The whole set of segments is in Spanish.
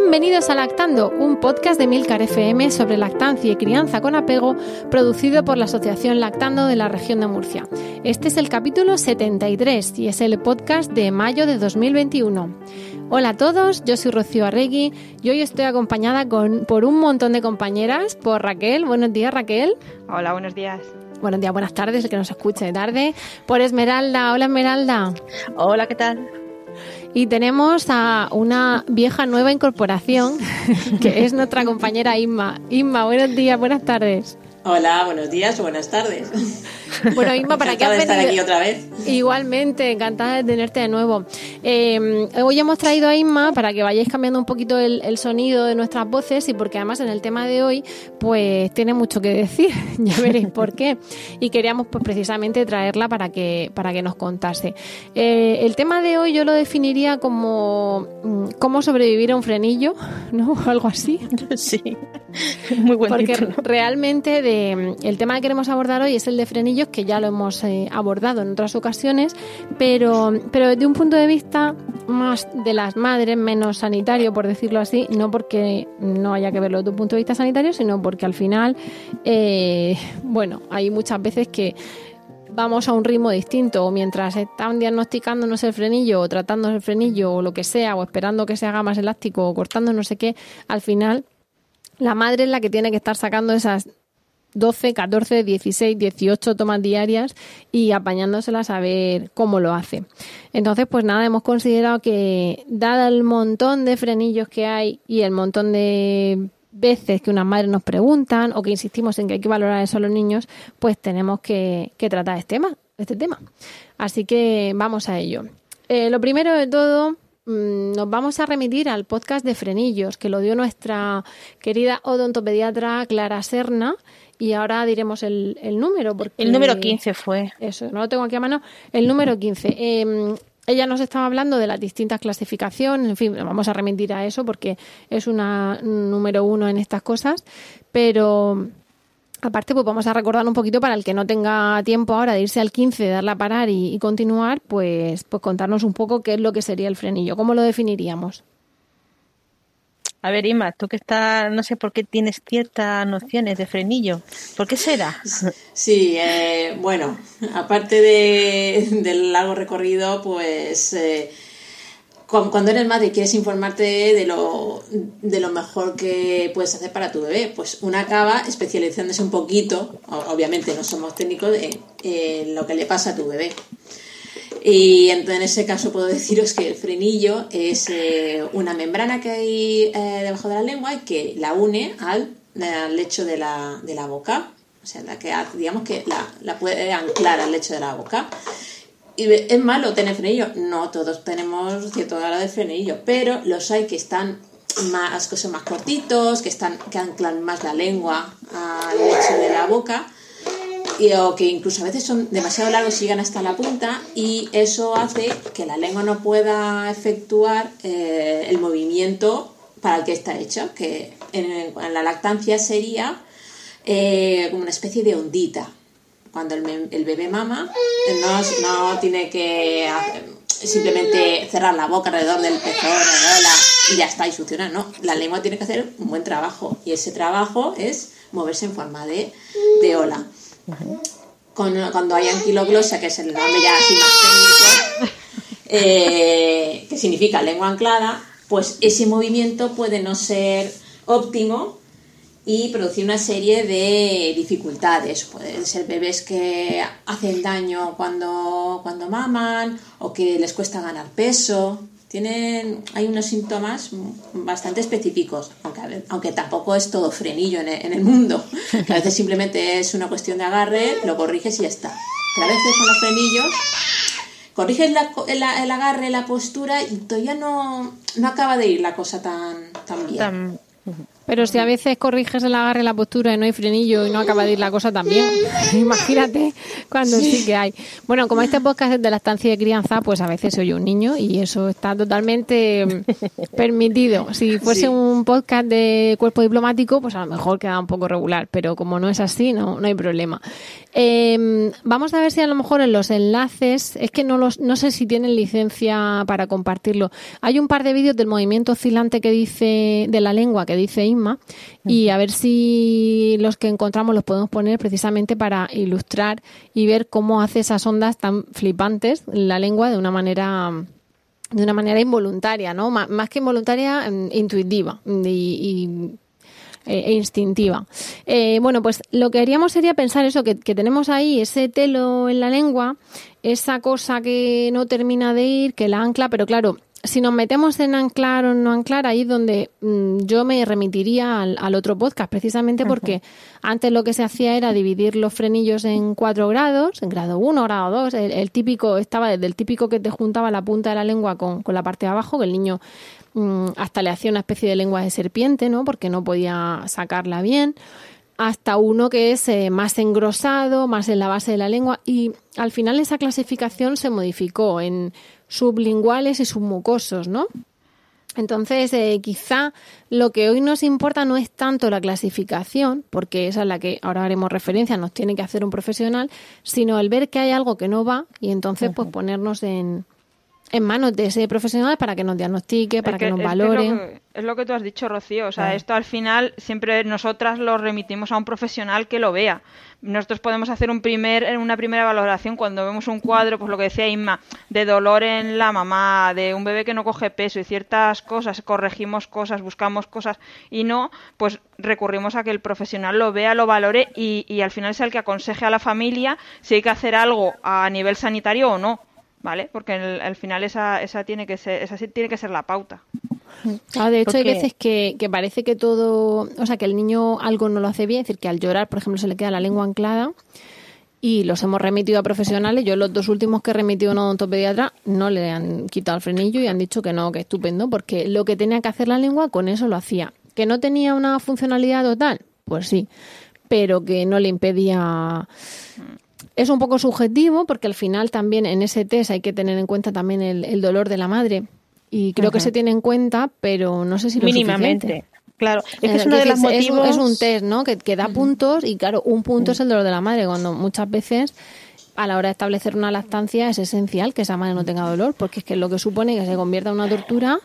Bienvenidos a Lactando, un podcast de Milcar FM sobre lactancia y crianza con apego, producido por la Asociación Lactando de la región de Murcia. Este es el capítulo 73 y es el podcast de mayo de 2021. Hola a todos, yo soy Rocío Arregui y hoy estoy acompañada con, por un montón de compañeras, por Raquel. Buenos días, Raquel. Hola, buenos días. Buenos días, buenas tardes, el que nos escuche de tarde. Por Esmeralda. Hola, Esmeralda. Hola, ¿qué tal? Y tenemos a una vieja nueva incorporación, que es nuestra compañera Inma. Inma, buenos días, buenas tardes. Hola, buenos días o buenas tardes. Bueno, Inma, ¿para qué has de estar aquí otra vez. Igualmente, encantada de tenerte de nuevo. Eh, hoy hemos traído a Inma para que vayáis cambiando un poquito el, sonido de nuestras voces y porque además en el tema de hoy pues tiene mucho que decir, ya veréis por qué. Y queríamos pues precisamente traerla para que, para que nos contase. Eh, el tema de hoy yo lo definiría como cómo sobrevivir a un frenillo, ¿no? O algo así. Sí, muy buen Porque realmente de, el tema que queremos abordar hoy es el de frenillos, que ya lo hemos eh, abordado en otras ocasiones, pero, pero desde un punto de vista más de las madres, menos sanitario, por decirlo así, no porque no haya que verlo desde un punto de vista sanitario, sino porque al final, eh, bueno, hay muchas veces que vamos a un ritmo distinto o mientras están diagnosticándonos el frenillo o tratándonos el frenillo o lo que sea o esperando que se haga más elástico o cortando no sé qué, al final la madre es la que tiene que estar sacando esas 12, 14, 16, 18 tomas diarias y apañándoselas a ver cómo lo hace. Entonces, pues nada, hemos considerado que, dado el montón de frenillos que hay y el montón de veces que unas madres nos preguntan o que insistimos en que hay que valorar eso a los niños, pues tenemos que, tratar este tema, este tema. Así que vamos a ello. Eh, lo primero de todo, mm, nos vamos a remitir al podcast de frenillos que lo dio nuestra querida odontopediatra Clara Serna y ahora diremos el, el número. Porque, el número 15 fue. Eso, no lo tengo aquí a mano. El número 15. Em, ella nos estaba hablando de las distintas clasificaciones, en fin, vamos a remitir a eso porque es una número uno en estas cosas, pero aparte pues vamos a recordar un poquito para el que no tenga tiempo ahora de irse al 15, darla a parar y, y continuar, pues, pues contarnos un poco qué es lo que sería el frenillo, cómo lo definiríamos. A ver, Ima, tú que estás, no sé por qué tienes ciertas nociones de frenillo. ¿Por qué será? Sí, eh, bueno, aparte de, del largo recorrido, pues eh, cuando eres madre y quieres informarte de lo, de lo mejor que puedes hacer para tu bebé, pues una acaba especializándose un poquito, obviamente no somos técnicos, en lo que le pasa a tu bebé. Y entonces en ese caso puedo deciros que el frenillo es eh, una membrana que hay eh, debajo de la lengua y que la une al, lecho de la, de la, boca. O sea, la que digamos que la, la, puede anclar al lecho de la boca. ¿Y es malo tener frenillo? No, todos tenemos cierto grado de frenillo, pero los hay que están más, que más cortitos, que, están, que anclan más la lengua al lecho de la boca o que incluso a veces son demasiado largos y llegan hasta la punta y eso hace que la lengua no pueda efectuar eh, el movimiento para el que está hecho, que en, la lactancia sería eh, como una especie de ondita. Cuando el, bebé mama, no, no tiene que simplemente cerrar la boca alrededor del pezón y ya está, y funciona. No, la lengua tiene que hacer un buen trabajo y ese trabajo es moverse en forma de, de ola cuando hay anquiloglosia, que es el nombre ya así más técnico, eh, que significa lengua anclada, pues ese movimiento puede no ser óptimo y producir una serie de dificultades. Pueden ser bebés que hacen daño cuando, cuando maman o que les cuesta ganar peso. Tienen, hay unos síntomas bastante específicos, aunque, aunque tampoco es todo frenillo en el, mundo. a veces simplemente es una cuestión de agarre, lo corriges y ya está. Pero a veces con los frenillos corriges el, agarre, la postura y todavía no, no acaba de ir la cosa tan, tan bien. Pero si a veces corriges el agarre, la postura y no hay frenillo y no acaba de ir la cosa también, imagínate cuando sí. que hay. Bueno, como este podcast es de la estancia de crianza, pues a veces se oye un niño y eso está totalmente mm, permitido. Si fuese un podcast de cuerpo diplomático, pues a lo mejor queda un poco regular, pero como no es así, no, no hay problema. Eh, vamos a ver si a lo mejor en los enlaces, es que no, los, no sé si tienen licencia para compartirlo. Hay un par de vídeos del movimiento oscilante que dice, de la lengua que dice Inma, y a ver si los que encontramos los podemos poner precisamente para ilustrar y ver cómo hace esas ondas tan flipantes la lengua de una manera de una manera involuntaria, ¿no? más que involuntaria, mm, intuitiva y eh, e instintiva. Eh, bueno, pues lo que haríamos sería pensar eso, que, tenemos ahí ese telo en la lengua, esa cosa que no termina de ir, que la ancla, pero claro, si nos metemos en anclar o no anclar, ahí es donde mm, yo me remitiría al, otro podcast, precisamente porque antes lo que se hacía era dividir los frenillos en cuatro grados, en grado 1, grado 2, el, típico, estaba desde el típico que te juntaba la punta de la lengua con, con la parte de abajo, que el niño hasta le hacía una especie de lengua de serpiente, ¿no? Porque no podía sacarla bien, hasta uno que es eh, más engrosado, más en la base de la lengua, y al final esa clasificación se modificó en sublinguales y submucosos, ¿no? Entonces, eh, quizá lo que hoy nos importa no es tanto la clasificación, porque esa es la que ahora haremos referencia, nos tiene que hacer un profesional, sino el ver que hay algo que no va y entonces pues ponernos en, en manos de ese profesional para que nos diagnostique, para que, nos valore. Es lo, que, tú has dicho, Rocío. O sea, esto al final siempre nosotras lo remitimos a un profesional que lo vea. Nosotros podemos hacer un primer, una primera valoración cuando vemos un cuadro, pues lo que decía Inma, de dolor en la mamá, de un bebé que no coge peso y ciertas cosas, corregimos cosas, buscamos cosas y no, pues recurrimos a que el profesional lo vea, lo valore y, y al final sea el que aconseje a la familia si hay que hacer algo a nivel sanitario o no ¿vale? Porque al final esa, esa, tiene que ser, esa tiene que ser la pauta. Ah, de hecho, hay veces que, que, parece que todo, o sea, que el niño algo no lo hace bien, es decir, que al llorar, por ejemplo, se le queda la lengua anclada y los hemos remitido a profesionales. Yo los dos últimos que he remitido a un odontopediatra no le han quitado el frenillo y han dicho que no, que estupendo, porque lo que tenía que hacer la lengua con eso lo hacía. ¿Que no tenía una funcionalidad total? Pues sí, pero que no le impedía es un poco subjetivo porque al final también en ese test hay que tener en cuenta también el, dolor de la madre y creo que se tiene en cuenta, pero no sé si lo mínimamente. Claro, es que es uno de los motivos. Es, un test, ¿no? Que, que da puntos y claro, un punto es el dolor de la madre cuando muchas veces a la hora de establecer una lactancia es esencial que esa madre no tenga dolor porque es que lo que supone que se convierta en una tortura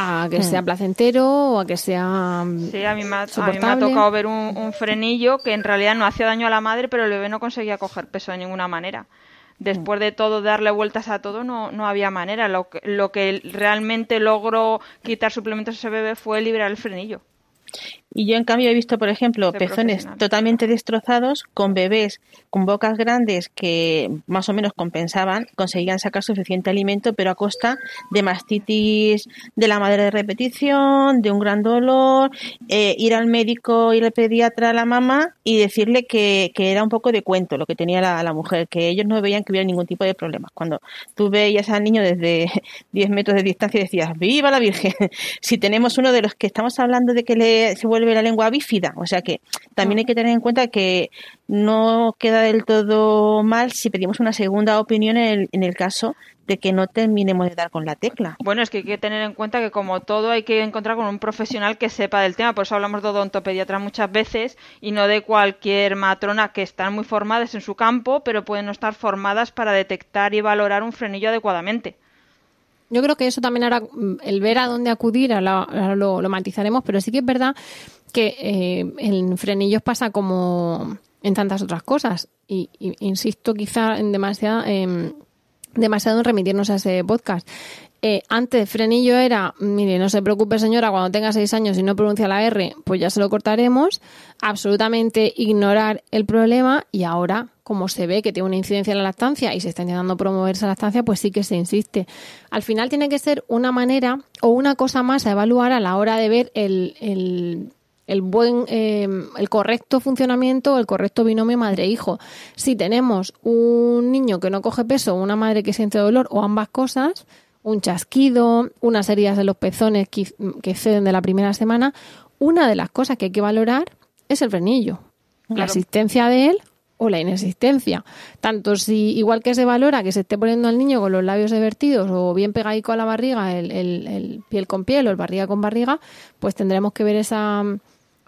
a que sea hmm. placentero o a que sea Sí, a mí me ha, tocado ver un, frenillo que en realidad no hacía daño a la madre, pero el bebé no conseguía coger peso de ninguna manera. Después de todo, darle vueltas a todo, no, no había manera. Lo que, lo que realmente logró quitar suplementos a ese bebé fue liberar el frenillo. Y yo en cambio he visto, por ejemplo, pezones totalmente destrozados con bebés con bocas grandes que más o menos compensaban, conseguían sacar suficiente alimento, pero a costa de mastitis de la madre de repetición, de un gran dolor, eh, ir al médico, ir al pediatra a la mamá y decirle que, que era un poco de cuento lo que tenía la, la, mujer, que ellos no veían que hubiera ningún tipo de problemas. Cuando tú veías al niño desde 10 metros de distancia y decías, ¡viva la Virgen! si tenemos uno de los que estamos hablando de que le, se vuelve la lengua bífida. O sea que también hay que tener en cuenta que no queda del todo mal si pedimos una segunda opinión en el, en el caso de que no terminemos de dar con la tecla. Bueno, es que hay que tener en cuenta que como todo hay que encontrar con un profesional que sepa del tema, por eso hablamos de odontopediatra muchas veces y no de cualquier matrona que están muy formadas en su campo, pero pueden no estar formadas para detectar y valorar un frenillo adecuadamente. Yo creo que eso también ahora, el ver a dónde acudir, lo, lo, matizaremos, pero sí que es verdad que eh, en frenillos pasa como en tantas otras cosas. Y, insisto quizá en demasiado, demasiado en remitirnos a ese podcast. Eh, antes frenillo era, mire, no se preocupe señora, cuando tenga seis años y no pronuncia la R, pues ya se lo cortaremos. Absolutamente ignorar el problema y ahora, como se ve que tiene una incidencia en la lactancia y se está intentando promover esa lactancia, pues sí que se insiste. Al final tiene que ser una manera o una cosa más a evaluar a la hora de ver el, el buen, em, el correcto funcionamiento, el correcto binomio madre-hijo. Si tenemos un niño que no coge peso, una madre que siente dolor o ambas cosas, un chasquido, unas heridas de los pezones que, exceden de la primera semana, una de las cosas que hay que valorar es el frenillo. La existencia de él o la inexistencia. Tanto si, igual que se valora que se esté poniendo al niño con los labios divertidos o bien pegadico a la barriga, el, el piel con piel o el barriga con barriga, pues tendremos que ver esa,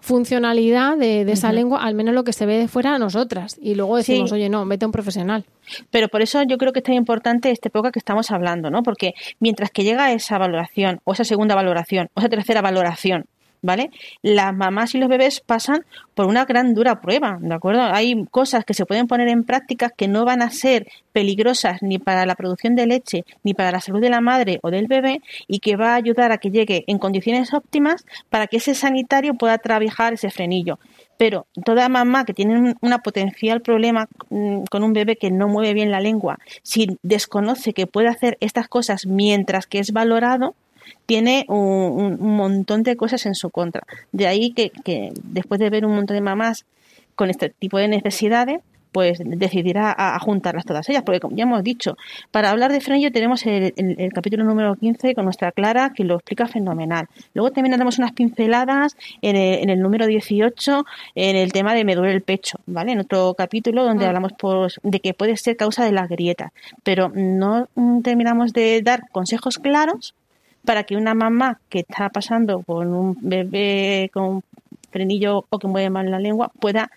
funcionalidad de, esa lengua, al menos lo que se ve de fuera a nosotras. Y luego decimos, oye, no, vete a un profesional. Pero por eso yo creo que es tan importante este época que estamos hablando, ¿no? Porque mientras que llega esa valoración, o esa segunda valoración, o esa tercera valoración, ¿vale? Las mamás y los bebés pasan por una gran dura prueba, ¿de acuerdo? Hay cosas que se pueden poner en práctica que no van a ser peligrosas ni para la producción de leche, ni para la salud de la madre o del bebé y que va a ayudar a que llegue en condiciones óptimas para que ese sanitario pueda trabajar ese frenillo. Pero toda mamá que tiene un potencial problema mm, con un bebé que no mueve bien la lengua, si desconoce que puede hacer estas cosas mientras que es valorado, tiene un, montón de cosas en su contra. De ahí que, después de ver un montón de mamás con este tipo de necesidades, pues decidirá a, juntarlas todas ellas, porque como ya hemos dicho, para hablar de frenillo tenemos el, capítulo número 15 con nuestra Clara que lo explica fenomenal. Luego también haremos unas pinceladas en el, número 18 en el tema de me duele el pecho, ¿vale? En otro capítulo donde ah. hablamos pues, de que puede ser causa de las grietas, pero no terminamos de dar consejos claros para que una mamá que está pasando con un bebé con frenillo o que mueve mal la lengua pueda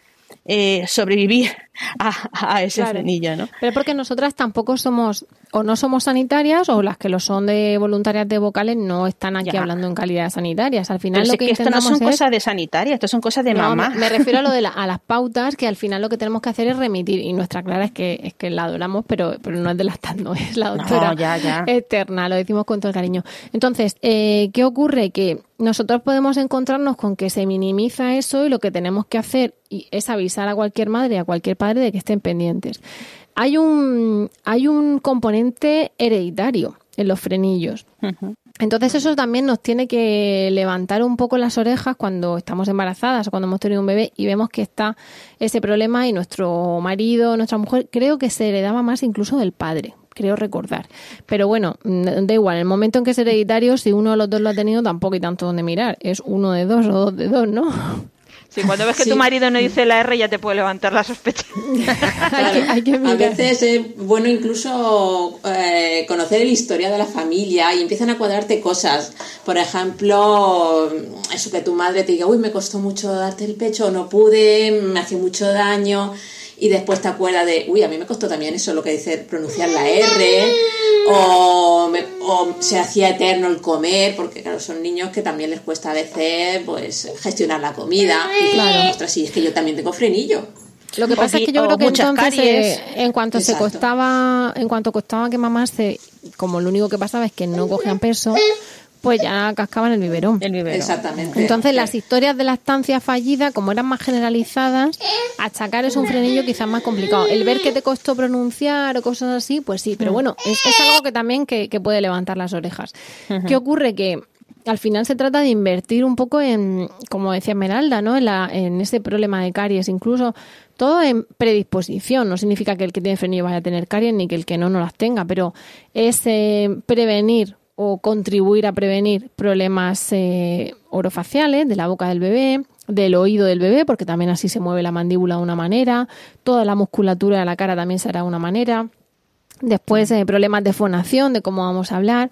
eh, sobrevivir a, ese frenillo, ¿no? Pero porque nosotras tampoco somos o no somos sanitarias o las que lo son de voluntarias de vocales no están aquí hablando en calidad sanitarias. Al final lo que, esto no son cosas de sanitaria, esto son cosas de mamá. Me, refiero a lo de a las pautas que al final lo que tenemos que hacer es remitir y nuestra clara es que es que la adoramos, pero pero no es de la no es la doctora eterna, lo decimos con todo el cariño. Entonces, eh, ¿qué ocurre? Que nosotros podemos encontrarnos con que se minimiza eso y lo que tenemos que hacer es avisar a cualquier madre, a cualquier de que estén pendientes hay un, hay un componente hereditario en los frenillos. Entonces eso también nos tiene que levantar un poco las orejas cuando estamos embarazadas o cuando hemos tenido un bebé y vemos que está ese problema y nuestro marido, nuestra mujer, creo que se heredaba más incluso del padre, creo recordar. Pero bueno, mm, da igual, el momento en que es hereditario, si uno de los dos lo ha tenido, tampoco hay tanto donde mirar. Es uno de dos o dos de dos, ¿no? Sí, cuando ves que tu marido no dice la R ya te puede levantar la sospecha. a veces es bueno incluso eh, conocer el historia de la familia y empiezan a cuadrarte cosas. Por ejemplo, eso que tu madre te diga, uy, me costó mucho darte el pecho, no pude, me hace mucho daño y después te acuerdas de, uy, a mí me costó también eso, lo que dice pronunciar la R, o, se hacía eterno el comer, porque claro, son niños que también les cuesta a veces pues gestionar la comida. Y claro, ostras, sí, es que yo también tengo frenillo. Lo que pasa es que yo creo que entonces, eh, en cuanto se costaba, en cuanto costaba que mamá se, como lo único que pasaba es que no cogían peso, pues ya cascaban el biberón. El biberón. Exactamente. Entonces las historias de la estancia fallida, como eran más generalizadas, achacar es un frenillo quizás más complicado. El ver que te costó pronunciar o cosas así, pues sí, pero mm. bueno, es, algo que también que, puede levantar las orejas. ¿Qué ocurre? Que al final se trata de invertir un poco en, como decía Esmeralda, ¿no? En, la, en ese problema de caries, incluso todo en predisposición. No significa que el que tiene frenillo vaya a tener caries ni que el que no no las tenga, pero es eh, prevenir o contribuir a prevenir problemas eh, orofaciales de la boca del bebé, del oído del bebé, porque también así se mueve la mandíbula de una manera, toda la musculatura de la cara también será de una manera. Después eh, problemas de fonación, de cómo vamos a hablar.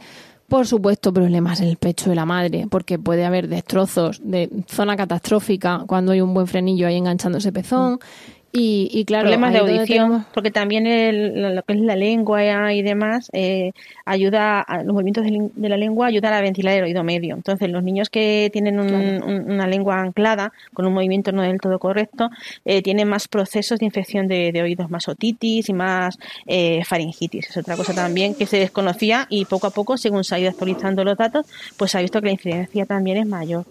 Por supuesto, problemas en el pecho de la madre, porque puede haber destrozos de zona catastrófica cuando hay un buen frenillo ahí enganchando ese pezón Y, claro, problemas de audición, porque también lo que es la lengua y demás eh, ayuda, a, los movimientos de, la lengua ayudan a ventilar el oído medio. Entonces, los niños que tienen una lengua anclada con un movimiento no del todo correcto eh, tienen más procesos de infección de, oídos, más otitis y más eh, faringitis. Es otra cosa también que se desconocía y poco a poco, según se ha ido actualizando los datos, pues se ha visto que la incidencia también es mayor.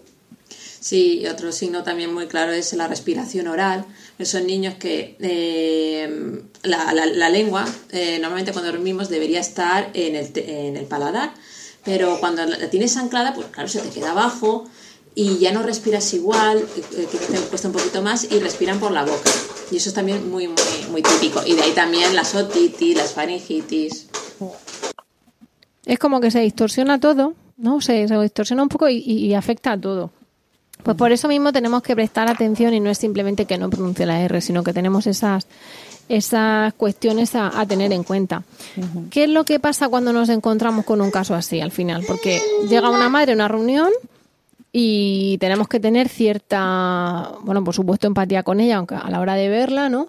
Sí, y otro signo también muy claro es la respiración oral. Esos niños que eh, la, lengua, eh, normalmente cuando dormimos, debería estar en el, en el paladar, pero cuando la tienes anclada, pues claro, se te queda abajo y ya no respiras igual, eh, que te cuesta un poquito más y respiran por la boca. Y eso es también muy, muy, muy típico. Y de ahí también la otitis, las faringitis. Es como que se distorsiona todo, ¿no? Se, distorsiona un poco y afecta a todo. Pues por eso mismo tenemos que prestar atención y no es simplemente que no pronuncie la R, sino que tenemos esas, esas cuestiones a, tener en cuenta. ¿Qué es lo que pasa cuando nos encontramos con un caso así al final? Porque llega una madre a una reunión y tenemos que tener cierta, bueno, por supuesto, empatía con ella, aunque a la hora de verla, ¿no?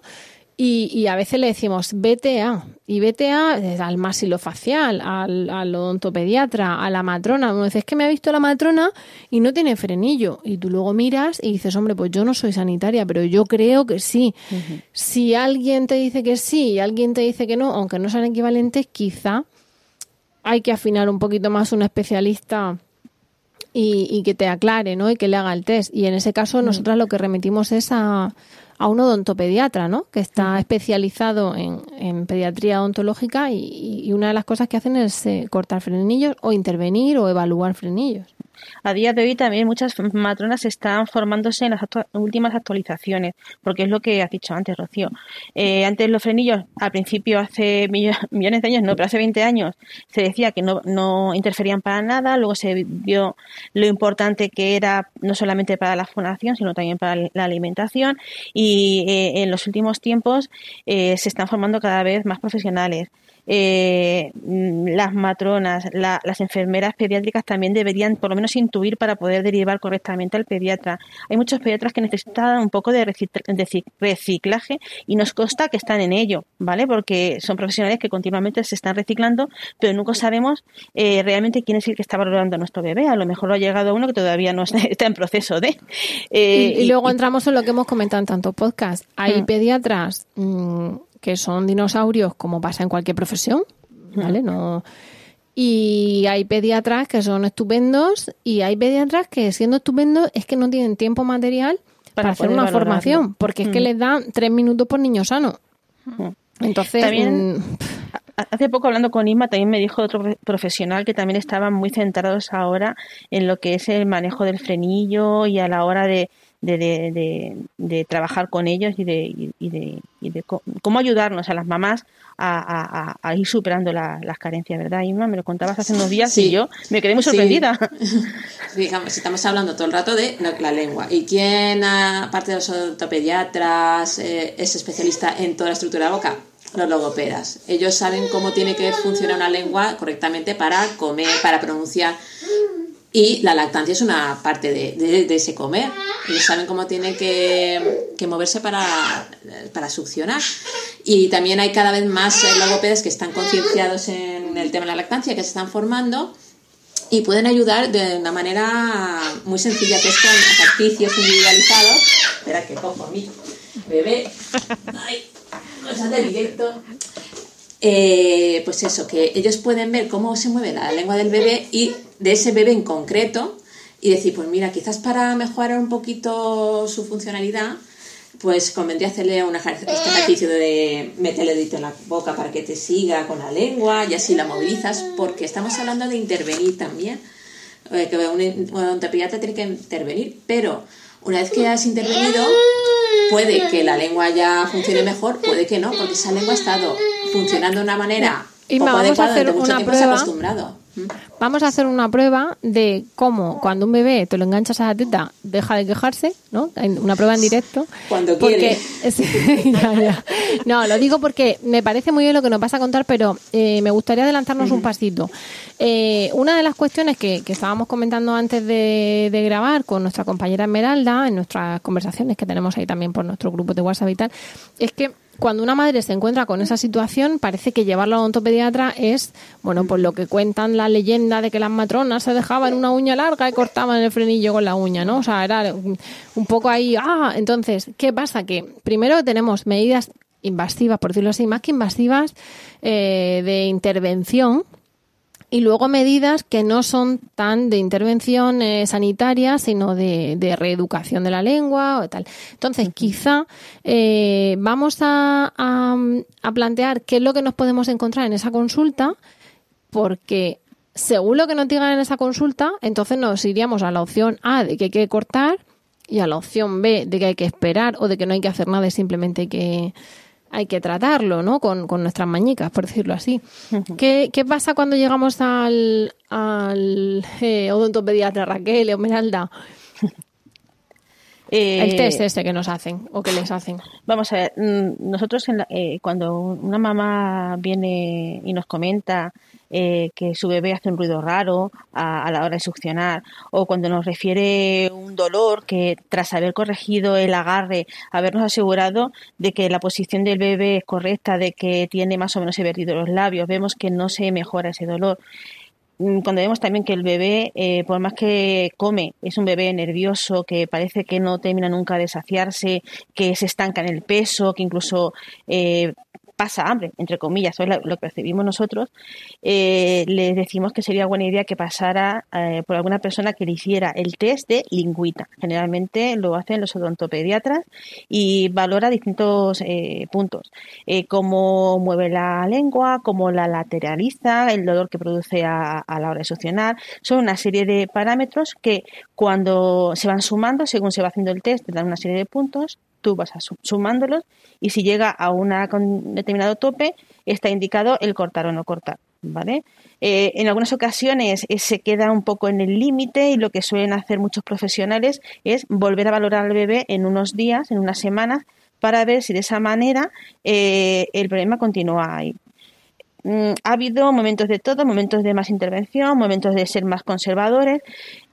Y, a veces le decimos BTA, y BTA al masilofacial, al, al odontopediatra, a la matrona. Uno dice, es que me ha visto la matrona y no tiene frenillo. Y tú luego miras y dices, hombre, pues yo no soy sanitaria, pero yo creo que sí. Si alguien te dice que sí y alguien te dice que no, aunque no sean equivalentes, quizá hay que afinar un poquito más un especialista y, que te aclare, ¿no? Y que le haga el test. Y en ese caso, nosotras lo que remitimos es a a un odontopediatra, ¿no? Que está especializado en, pediatría odontológica y, una de las cosas que hacen es eh, cortar frenillos o intervenir o evaluar frenillos. A día de hoy también muchas matronas están formándose en las últimas actualizaciones, porque es lo que has dicho antes, Rocío. Eh, antes los frenillos, al principio, hace millones de años, no, pero hace 20 años, se decía que no, interferían para nada, luego se vio lo importante que era no solamente para la fonación, sino también para la alimentación, y eh, en los últimos tiempos eh, se están formando cada vez más profesionales eh, las matronas, las enfermeras pediátricas también deberían por lo menos intuir para poder derivar correctamente al pediatra. Hay muchos pediatras que necesitan un poco de reciclaje y nos consta que están en ello, ¿vale? Porque son profesionales que continuamente se están reciclando, pero nunca sabemos eh, realmente quién es el que está valorando a nuestro bebé. A lo mejor lo ha llegado uno que todavía no está en proceso de. Eh, y, luego entramos en lo que hemos comentado en tanto podcast. Hay mm. pediatras. Mm, que son dinosaurios como pasa en cualquier profesión, ¿vale? No. Y hay pediatras que son estupendos y hay pediatras que siendo estupendos es que no tienen tiempo material para, hacer una formación, porque es que les dan tres minutos por niño sano. Entonces, también, mm, hace poco hablando con Isma, también me dijo otro profesional que también estaban muy centrados ahora en lo que es el manejo del frenillo y a la hora de, de, de, trabajar con ellos y de, y de, y de cómo ayudarnos a las mamás a, a, ir superando las carencias, ¿verdad, Inma? Me lo contabas hace unos días y yo me quedé muy sorprendida. Digamos, estamos hablando todo el rato de la lengua. ¿Y quién, aparte de los ortopediatras, eh, es especialista en toda la estructura de la boca? Los logopedas. Ellos saben cómo tiene que funcionar una lengua correctamente para comer, para pronunciar y la lactancia es una parte de, ese comer. Ellos saben cómo tiene que, moverse para, para, succionar. Y también hay cada vez más logopedas que están concienciados en el tema de la lactancia, que se están formando y pueden ayudar de una manera muy sencilla, que es ejercicios individualizados. Espera que cojo a mi bebé. Ay, cosas de directo. Eh, pues eso, que ellos pueden ver cómo se mueve la lengua del bebé y de ese bebé en concreto y decir, pues mira, quizás para mejorar un poquito su funcionalidad, pues convendría hacerle un este ejercicio de meterle el dedito en la boca para que te siga con la lengua y así la movilizas, porque estamos hablando de intervenir también, eh, que un, un tiene que intervenir, pero una vez que has intervenido, puede que la lengua ya funcione mejor, puede que no, porque esa lengua ha estado funcionando de una manera y poco vamos a hacer una prueba. acostumbrado. Vamos a hacer una prueba de cómo cuando un bebé te lo enganchas a la teta deja de quejarse, ¿no? Una prueba en directo. Cuando quiere. No, lo digo porque me parece muy bien lo que nos vas a contar, pero eh, me gustaría adelantarnos un pasito. Eh, una de las cuestiones que, estábamos comentando antes de, de, grabar con nuestra compañera Esmeralda, en nuestras conversaciones que tenemos ahí también por nuestro grupo de WhatsApp y tal, es que cuando una madre se encuentra con esa situación, parece que llevarlo a un ontopediatra es, bueno, pues lo que cuentan la leyenda de que las matronas se dejaban una uña larga y cortaban el frenillo con la uña, ¿no? O sea, era un poco ahí, ah, entonces, ¿qué pasa? Que primero tenemos medidas invasivas, por decirlo así, más que invasivas, eh, de intervención, y luego medidas que no son tan de intervención eh, sanitaria, sino de, reeducación de la lengua o tal. Entonces, quizá eh, vamos a, plantear qué es lo que nos podemos encontrar en esa consulta, porque según lo que nos digan en esa consulta, entonces nos iríamos a la opción A de que hay que cortar y a la opción B de que hay que esperar o de que no hay que hacer nada y simplemente hay que hay que tratarlo, ¿no? Con, nuestras mañicas, por decirlo así. ¿Qué, pasa cuando llegamos al, al eh, odontopediatra Raquel o El test eh, ese que nos hacen o que les hacen. Vamos a ver, mm, nosotros eh, cuando una mamá viene y nos comenta eh, que su bebé hace un ruido raro a, la hora de succionar, o cuando nos refiere un dolor que tras haber corregido el agarre, habernos asegurado de que la posición del bebé es correcta, de que tiene más o menos invertido los labios, vemos que no se mejora ese dolor cuando vemos también que el bebé, eh, por más que come, es un bebé nervioso, que parece que no termina nunca de saciarse, que se estanca en el peso, que incluso eh, pasa hambre, entre comillas, eso es lo que percibimos nosotros, eh, les decimos que sería buena idea que pasara eh, por alguna persona que le hiciera el test de lingüita. Generalmente lo hacen los odontopediatras y valora distintos eh, puntos, cómo mueve la lengua, cómo la lateraliza, el dolor que produce a, la hora de succionar. Son una serie de parámetros que cuando se van sumando, según se va haciendo el test, te dan una serie de puntos tú vas sumándolos y si llega a un determinado tope está indicado el cortar o no cortar. ¿Vale? Eh, en algunas ocasiones eh, se queda un poco en el límite y lo que suelen hacer muchos profesionales es volver a valorar al bebé en unos días, en unas semanas, para ver si de esa manera eh, el problema continúa ahí. Mm, ha habido momentos de todo, momentos de más intervención, momentos de ser más conservadores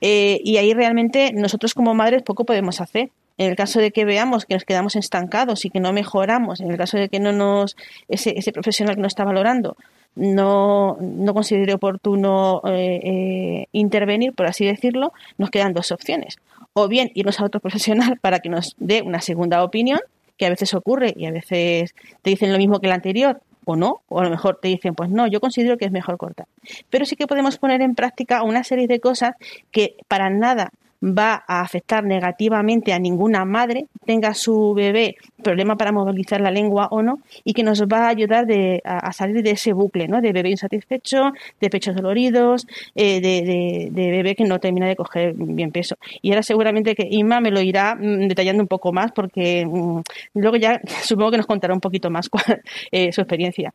y ahí realmente nosotros como madres poco podemos hacer. En el caso de que veamos que nos quedamos estancados y que no mejoramos, en el caso de que no nos ese, ese profesional que nos está valorando no, no considere oportuno eh, eh, intervenir, por así decirlo, nos quedan dos opciones. O bien irnos a otro profesional para que nos dé una segunda opinión, que a veces ocurre y a veces te dicen lo mismo que el anterior, o no, o a lo mejor te dicen, pues no, yo considero que es mejor cortar. Pero sí que podemos poner en práctica una serie de cosas que para nada va a afectar negativamente a ninguna madre, tenga su bebé problema para movilizar la lengua o no, y que nos va a ayudar a, salir de ese bucle, ¿no? De bebé insatisfecho, de pechos doloridos, eh, de, bebé que no termina de coger bien peso. Y ahora seguramente que Inma me lo irá mm, detallando un poco más, porque mm, luego ya supongo que nos contará un poquito más cuál, eh, su experiencia.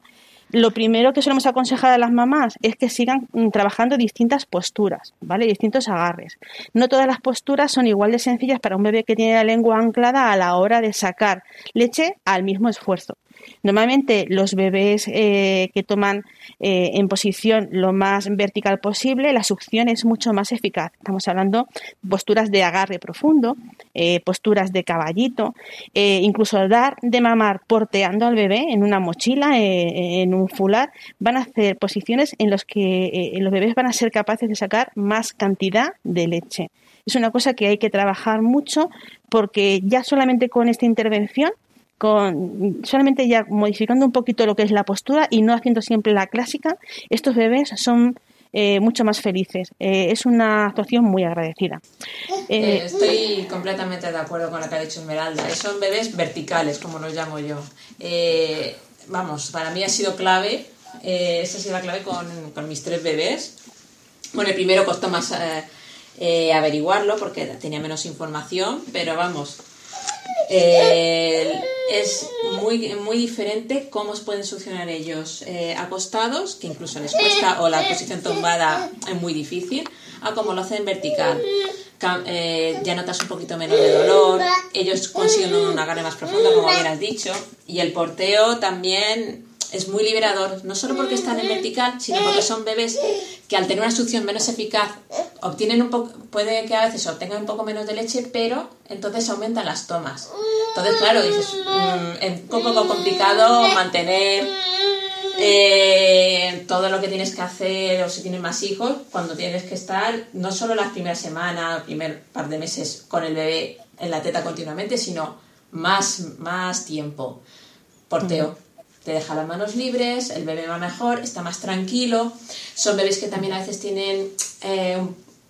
Lo primero que solemos aconsejar a las mamás es que sigan mm, trabajando distintas posturas, ¿vale? Distintos agarres. No todas las posturas son igual de sencillas para un bebé que tiene la lengua anclada a la hora de sacar leche al mismo esfuerzo. Normalmente los bebés eh, que toman eh, en posición lo más vertical posible, la succión es mucho más eficaz. Estamos hablando de posturas de agarre profundo, eh, posturas de caballito, incluso dar de mamar porteando al bebé en una mochila, en un fular, van a hacer posiciones en las que los bebés van a ser capaces de sacar más cantidad de leche. Es una cosa que hay que trabajar mucho porque ya solamente con esta intervención con solamente ya modificando un poquito lo que es la postura y no haciendo siempre la clásica, estos bebés son eh, mucho más felices. Eh, es una actuación muy agradecida. Eh, estoy completamente de acuerdo con lo que ha dicho Esmeralda. Son bebés verticales, como los llamo yo. vamos, para mí ha sido clave. esa ha sido la clave con, con, mis tres bebés. Bueno, el primero costó más averiguarlo porque tenía menos información, pero vamos, el es muy, muy diferente cómo pueden succionar ellos eh, acostados, que incluso les cuesta, o la posición tumbada es muy difícil, a cómo lo hacen vertical. Eh, ya notas un poquito menos de dolor, ellos consiguen un agarre más profundo, como bien has dicho, y el porteo también es muy liberador, no solo porque están en vertical, sino porque son bebés que al tener una succión menos eficaz obtienen un poco, puede que a veces obtengan un poco menos de leche, pero entonces aumentan las tomas. Entonces, claro, dices, mm, es un poco complicado mantener eh, todo lo que tienes que hacer o si tienes más hijos, cuando tienes que estar no solo las primeras semanas, primer par de meses con el bebé en la teta continuamente, sino más, más tiempo. Porteo te deja las manos libres, el bebé va mejor, está más tranquilo. Son bebés que también a veces tienen, eh,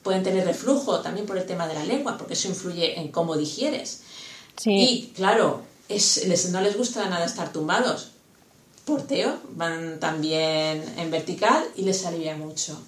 pueden tener reflujo también por el tema de la lengua, porque eso influye en cómo digieres. Y claro, es, no les gusta nada estar tumbados. Porteo, van también en vertical y les alivia mucho.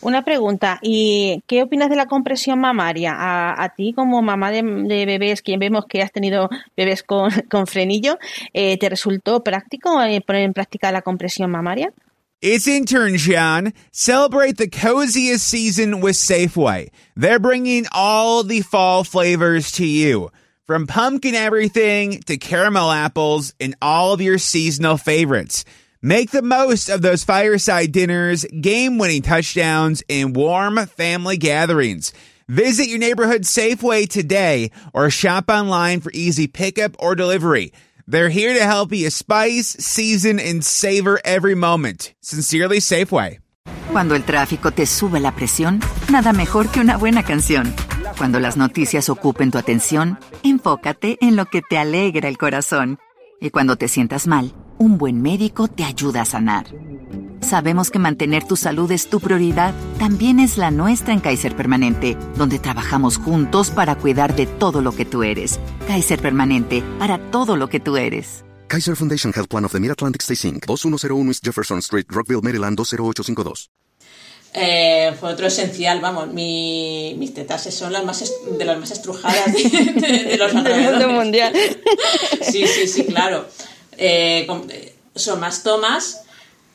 Una pregunta, ¿y qué opinas de la compresión mamaria? A, ti como mamá de, bebés, quien vemos que has tenido bebés con, frenillo, eh, ¿te resultó práctico eh, poner en práctica la compresión mamaria? It's intern John. Celebrate the coziest season with Safeway. They're bringing all the fall flavors to you. From pumpkin everything to caramel apples and all of your seasonal favorites. Make the most of those fireside dinners, game winning touchdowns, and warm family gatherings. Visit your neighborhood Safeway today or shop online for easy pickup or delivery. They're here to help you spice, season, and savor every moment. Sincerely, Safeway. Cuando el tráfico te sube la presión, nada mejor que una buena canción. Cuando las noticias ocupen tu atención, enfócate en lo que te alegra el corazón. Y cuando te sientas mal, un buen médico te ayuda a sanar. Sabemos que mantener tu salud es tu prioridad, también es la nuestra en Kaiser Permanente, donde trabajamos juntos para cuidar de todo lo que tú eres. Kaiser Permanente, para todo lo que tú eres. Kaiser Foundation Health Plan of the Mid-Atlantic Stay Inc., 2101 East Jefferson Street, Rockville, Maryland, 20852. Eh, fue otro esencial, vamos, mis tetas son las más de las más estrujadas de, los mundo mundial. Sí, sí, sí, claro. Eh, eh, son más tomas,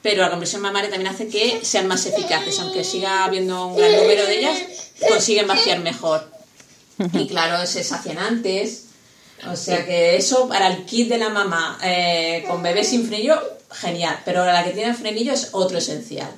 pero la compresión mamaria también hace que sean más eficaces, aunque siga habiendo un gran número de ellas, consiguen vaciar mejor. Y claro, se sacian antes. O sea que eso para el kit de la mamá eh, con bebé sin frenillo, genial. Pero la que tiene frenillo es otro esencial.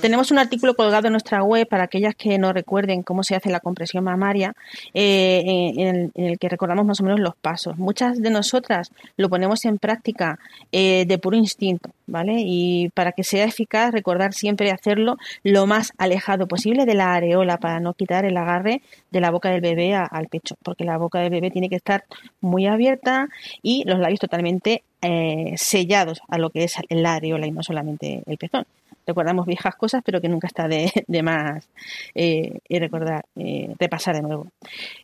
Tenemos un artículo colgado en nuestra web para aquellas que no recuerden cómo se hace la compresión mamaria, eh, en, el, que recordamos más o menos los pasos. Muchas de nosotras lo ponemos en práctica eh, de puro instinto, ¿vale? Y para que sea eficaz, recordar siempre hacerlo lo más alejado posible de la areola para no quitar el agarre de la boca del bebé al pecho, porque la boca del bebé tiene que estar muy abierta y los labios totalmente eh, sellados a lo que es la areola y no solamente el pezón recordamos viejas cosas, pero que nunca está de, más eh, recordar, eh, repasar de nuevo.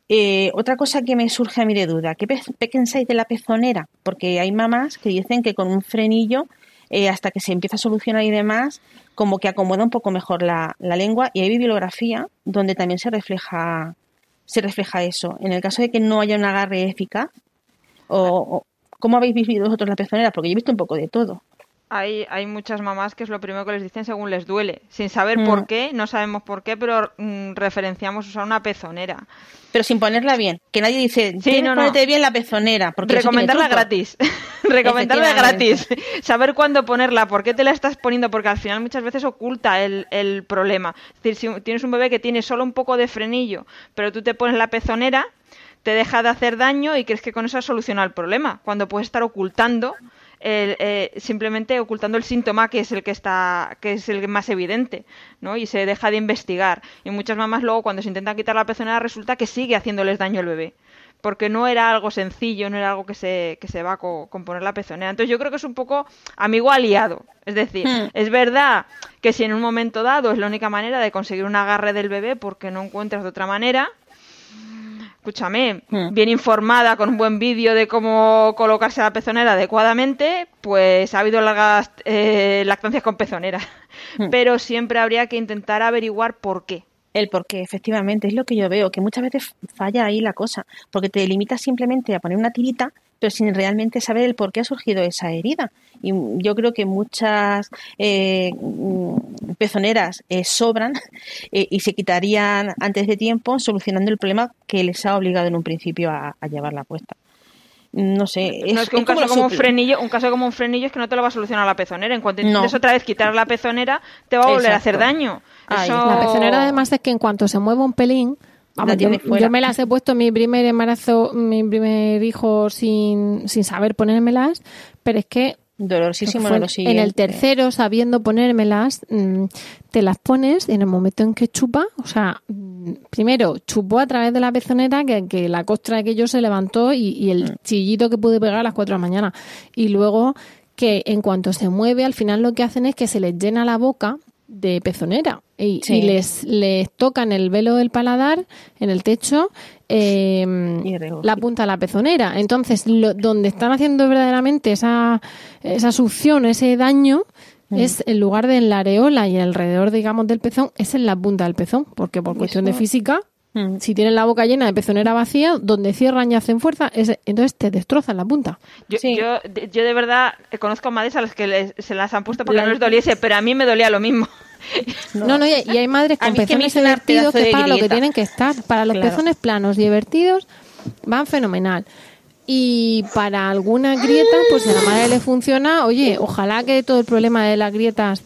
Eh, otra cosa que me surge a mí de duda, ¿qué, pensáis de la pezonera? Porque hay mamás que dicen que con un frenillo, eh, hasta que se empieza a solucionar y demás, como que acomoda un poco mejor la, lengua y hay bibliografía donde también se refleja se refleja eso. En el caso de que no haya un agarre eficaz, o, ¿cómo habéis vivido vosotros la pezonera? Porque yo he visto un poco de todo hay, hay muchas mamás que es lo primero que les dicen según les duele, sin saber por mm. qué, no sabemos por qué, pero mm, referenciamos usar una pezonera. Pero sin ponerla bien, que nadie dice, sí, no, no. bien la pezonera. Porque Recomendarla gratis, recomendarla gratis, saber cuándo ponerla, por qué te la estás poniendo, porque al final muchas veces oculta el, el problema. Es decir, si tienes un bebé que tiene solo un poco de frenillo, pero tú te pones la pezonera, te deja de hacer daño y crees que con eso has solucionado el problema, cuando puedes estar ocultando eh, simplemente ocultando el síntoma que es el que está que es el más evidente ¿no? y se deja de investigar y muchas mamás luego cuando se intentan quitar la pezonera resulta que sigue haciéndoles daño al bebé porque no era algo sencillo, no era algo que se, que se va a poner la pezonera. Entonces yo creo que es un poco amigo aliado. Es decir, hmm. es verdad que si en un momento dado es la única manera de conseguir un agarre del bebé porque no encuentras de otra manera, escúchame, hmm. bien informada, con un buen vídeo de cómo colocarse la pezonera adecuadamente, pues ha habido largas eh, lactancias con pezonera. Hmm. Pero siempre habría que intentar averiguar por qué. El por qué, efectivamente, es lo que yo veo, que muchas veces falla ahí la cosa, porque te limitas simplemente a poner una tirita pero sin realmente saber el por qué ha surgido esa herida. Y yo creo que muchas eh, mm, pezoneras eh, sobran eh, y se quitarían antes de tiempo solucionando el problema que les ha obligado en un principio a, llevar la puesta no sé. Es, no, es que un caso como un frenillo, un caso como un frenillo es que no te lo va a solucionar la pezonera. En cuanto intentes otra vez quitar la pezonera, te va a volver a hacer daño. La pezonera además es que en cuanto se mueva un pelín, yo, me las he puesto mi primer embarazo, mi primer hijo sin, sin saber ponérmelas, pero es que Dolorosísimo En el tercero, sabiendo ponérmelas, mm, te las pones y en el momento en que chupa, o sea, mm, primero chupó a través de la pezonera que, la costra de aquello se levantó y, el mm. chillito que pude pegar a las 4 de la mañana. Y luego que en cuanto se mueve, al final lo que hacen es que se les llena la boca de pezonera y, les, les tocan el velo del paladar en el techo eh, la punta de la pezonera. Entonces, lo, donde están haciendo verdaderamente esa, esa succión, ese daño, mm. es en lugar de en la areola y alrededor, digamos, del pezón, es en la punta del pezón, porque por cuestión de física. Si tienen la boca llena de pezonera vacía, donde cierran y hacen fuerza, entonces te destrozan la punta. Yo, yo, yo, de verdad conozco a madres a las que se las han puesto porque no les doliese, pero a mí me dolía lo mismo. No, no, y hay madres con pezones divertidos que para lo que tienen que estar. Para los pezones planos y divertidos van fenomenal. Y para alguna grieta, pues a la madre le funciona. Oye, ojalá que todo el problema de las grietas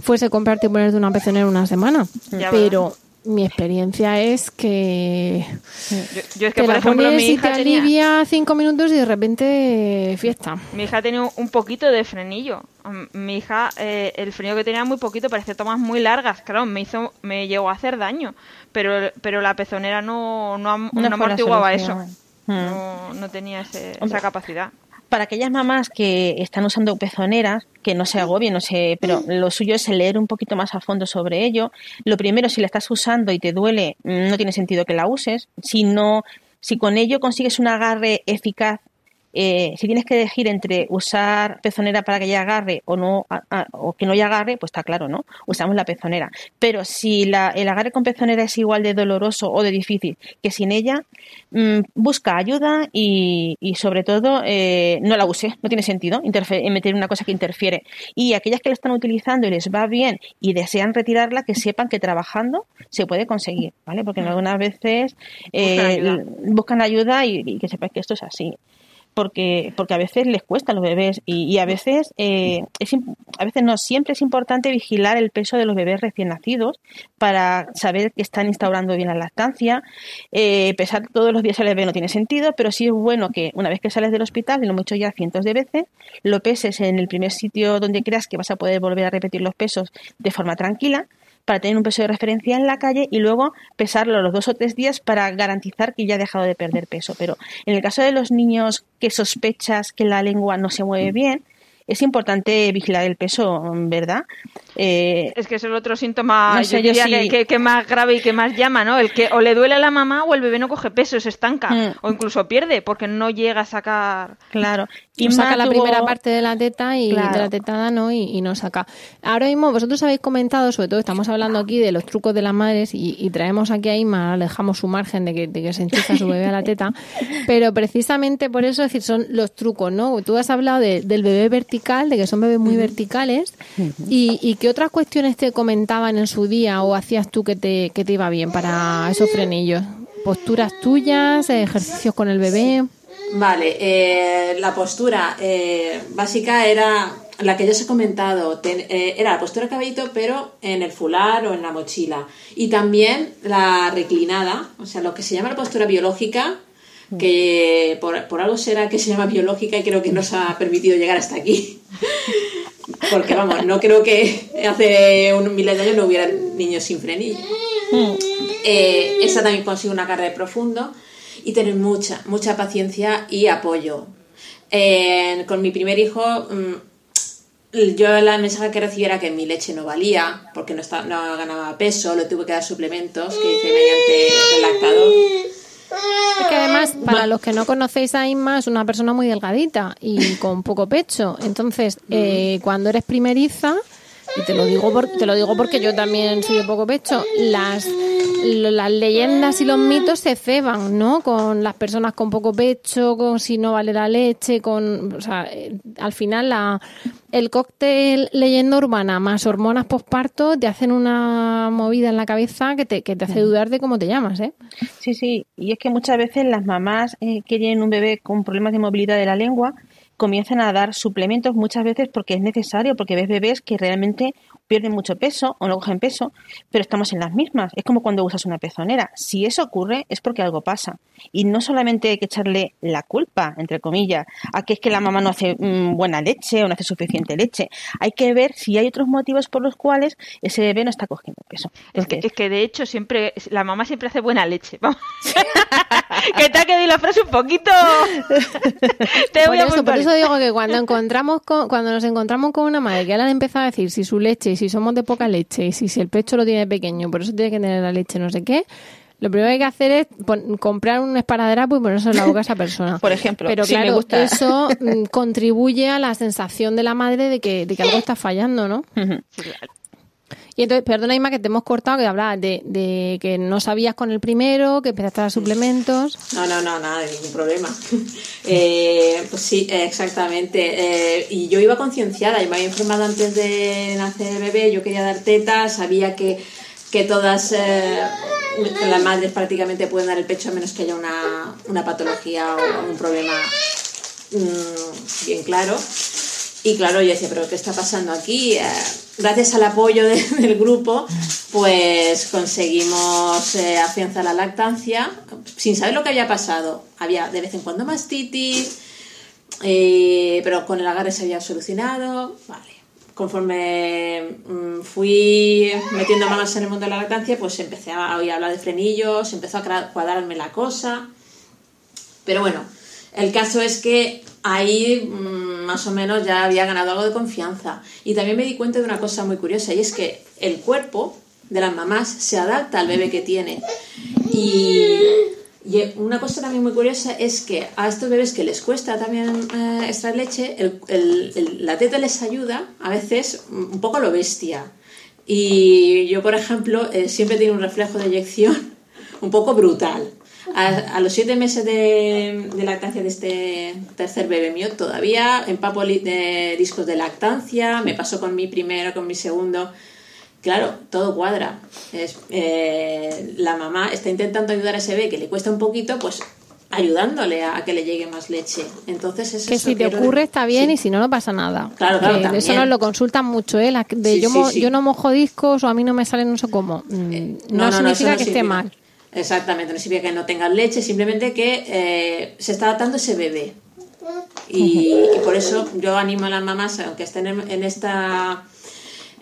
fuese comprarte y ponerte una pezonera una semana. pero mi experiencia es que yo, es que por ejemplo mi hija te alivia cinco minutos y de repente fiesta. Mi hija tenía un poquito de frenillo. Mi hija eh, el frenillo que tenía muy poquito parecía tomas muy largas. Claro me hizo me llegó a hacer daño pero pero la pezonera no no, amortiguaba eso. hmm. no, no tenía esa capacidad para aquellas mamás que están usando pezoneras, que no se agobien, no sé, pero lo suyo es leer un poquito más a fondo sobre ello. Lo primero, si la estás usando y te duele, no tiene sentido que la uses. Si no, si con ello consigues un agarre eficaz eh, si tienes que elegir entre usar pezonera para que ella agarre o no o que no ya agarre, pues está claro, ¿no? Usamos la pezonera. Pero si la, el agarre con pezonera es igual de doloroso o de difícil que sin ella, mm, busca ayuda y, y sobre todo eh, no la use. No tiene sentido meter una cosa que interfiere. Y aquellas que la están utilizando y les va bien y desean retirarla, que sepan que trabajando se puede conseguir, ¿vale? Porque algunas veces buscan ayuda, y, y que sepáis que esto es así porque, porque a veces les cuesta a los bebés y, a veces eh, es, a veces no siempre es importante vigilar el peso de los bebés recién nacidos para saber que están instaurando bien la lactancia. Eh, pesar todos los días al bebé no tiene sentido, pero sí es bueno que una vez que sales del hospital, y lo hemos hecho ya cientos de veces, lo peses en el primer sitio donde creas que vas a poder volver a repetir los pesos de forma tranquila para tener un peso de referencia en la calle y luego pesarlo los dos o tres días para garantizar que ya ha dejado de perder peso. Pero en el caso de los niños que sospechas que la lengua no se mueve bien, es importante vigilar el peso, ¿verdad? Eh, es que es el otro síntoma que, más grave y que más llama, ¿no? El que o le duele a la mamá o el bebé no coge peso, se estanca mm. o incluso pierde porque no llega a sacar. Claro. Y saca la primera parte de la teta y de la tetada no y, no saca. Ahora mismo vosotros habéis comentado, sobre todo estamos hablando aquí de los trucos de las madres y, traemos aquí a Ima, dejamos su margen de que, de que se enchufa su bebé a la teta, pero precisamente por eso decir son los trucos, ¿no? Tú has hablado del bebé vertical, de que son bebés muy verticales y, y ¿Qué otras cuestiones te comentaban en su día o hacías tú que te, que te iba bien para esos frenillos? ¿Posturas tuyas, ejercicios con el bebé? Vale, eh, la postura eh, básica era la que ya os he comentado, eh, era la postura caballito, pero en el fular o en la mochila. Y también la reclinada, o sea, lo que se llama la postura biológica, que por, por algo será que se llama biológica y creo que nos ha permitido llegar hasta aquí. Porque vamos, no creo que hace un miles de años no hubiera niños sin frenillo. Hmm. Eh, esa también consigue una carga de profundo y tener mucha, mucha paciencia y apoyo. con mi primer hijo, mm, yo la mensaje que recibiera que mi leche no valía, porque no, no ganaba peso, le tuve que dar suplementos que hice mediante el lactador es que además, para los que no conocéis a Inma, es una persona muy delgadita y con poco pecho. Entonces, eh, cuando eres primeriza, y te lo digo te lo digo porque yo también soy de poco pecho, las las leyendas y los mitos se ceban, ¿no? Con las personas con poco pecho, con si no vale la leche, con, o sea, eh, al final la, el cóctel leyenda urbana más hormonas posparto te hacen una movida en la cabeza que te, que te hace dudar de cómo te llamas, ¿eh? Sí, sí, y es que muchas veces las mamás eh, que tienen un bebé con problemas de movilidad de la lengua comienzan a dar suplementos muchas veces porque es necesario, porque ves bebés que realmente pierden mucho peso o no cogen peso, pero estamos en las mismas. Es como cuando usas una pezonera. Si eso ocurre es porque algo pasa. Y no solamente hay que echarle la culpa, entre comillas, a que es que la mamá no hace mm, buena leche o no hace suficiente leche. Hay que ver si hay otros motivos por los cuales ese bebé no está cogiendo peso. Es que, es que de hecho siempre la mamá siempre hace buena leche. que te ha quedado la frase un poquito. te voy por, a eso, por eso digo que cuando encontramos con, cuando nos encontramos con una madre que ya le han empezado a decir si su leche si somos de poca leche y si, el pecho lo tiene pequeño, por eso tiene que tener la leche, no sé qué, lo primero que hay que hacer es comprar un esparadrapo y ponerse en la boca a esa persona. Por ejemplo, pero claro, eso mm, contribuye a la sensación de la madre de que, de que algo está fallando, ¿no? Y entonces, perdona Ima que te hemos cortado, que hablabas de, que no sabías con el primero, que empezaste a dar suplementos. No, no, no, nada, ningún problema. Eh, pues sí, exactamente. Eh, y yo iba concienciada, y me había informado antes de nacer el bebé, yo quería dar tetas, sabía que, que todas eh, las madres prácticamente pueden dar el pecho a menos que haya una, una patología o un problema mm, bien claro. Y claro, yo decía, pero ¿qué está pasando aquí? Eh, gracias al apoyo del grupo, pues conseguimos eh, afianzar la lactancia sin saber lo que había pasado. Había de vez en cuando mastitis, eh, pero con el agarre se había solucionado. Vale. Conforme mm, fui metiendo manos en el mundo de la lactancia, pues empecé a oír hablar de frenillos, empezó a cuadrarme la cosa. Pero bueno, el caso es que ahí mm, más o menos ya había ganado algo de confianza. Y también me di cuenta de una cosa muy curiosa, y es que el cuerpo de las mamás se adapta al bebé que tiene. Y, una cosa también muy curiosa es que a estos bebés que les cuesta también eh, extraer leche, la teta les ayuda a veces un poco lo bestia. Y yo, por ejemplo, eh, siempre tengo un reflejo de eyección un poco brutal. A, los siete meses de, lactancia de este tercer bebé mío, todavía empapo de discos de lactancia, me pasó con mi primero, con mi segundo. Claro, todo cuadra. Es, eh, la mamá está intentando ayudar a ese bebé que le cuesta un poquito, pues ayudándole a, que le llegue más leche. Entonces es que si te ocurre está bien y si no no pasa nada. Claro, claro, eso nos lo consultan mucho, ¿eh? de yo, yo no mojo discos o a mí no me sale no sé cómo. Mm, no, significa que esté mal. Exactamente, no significa que no tengan leche, simplemente que eh, se está adaptando ese bebé. Y, por eso yo animo a las mamás, aunque estén en, esta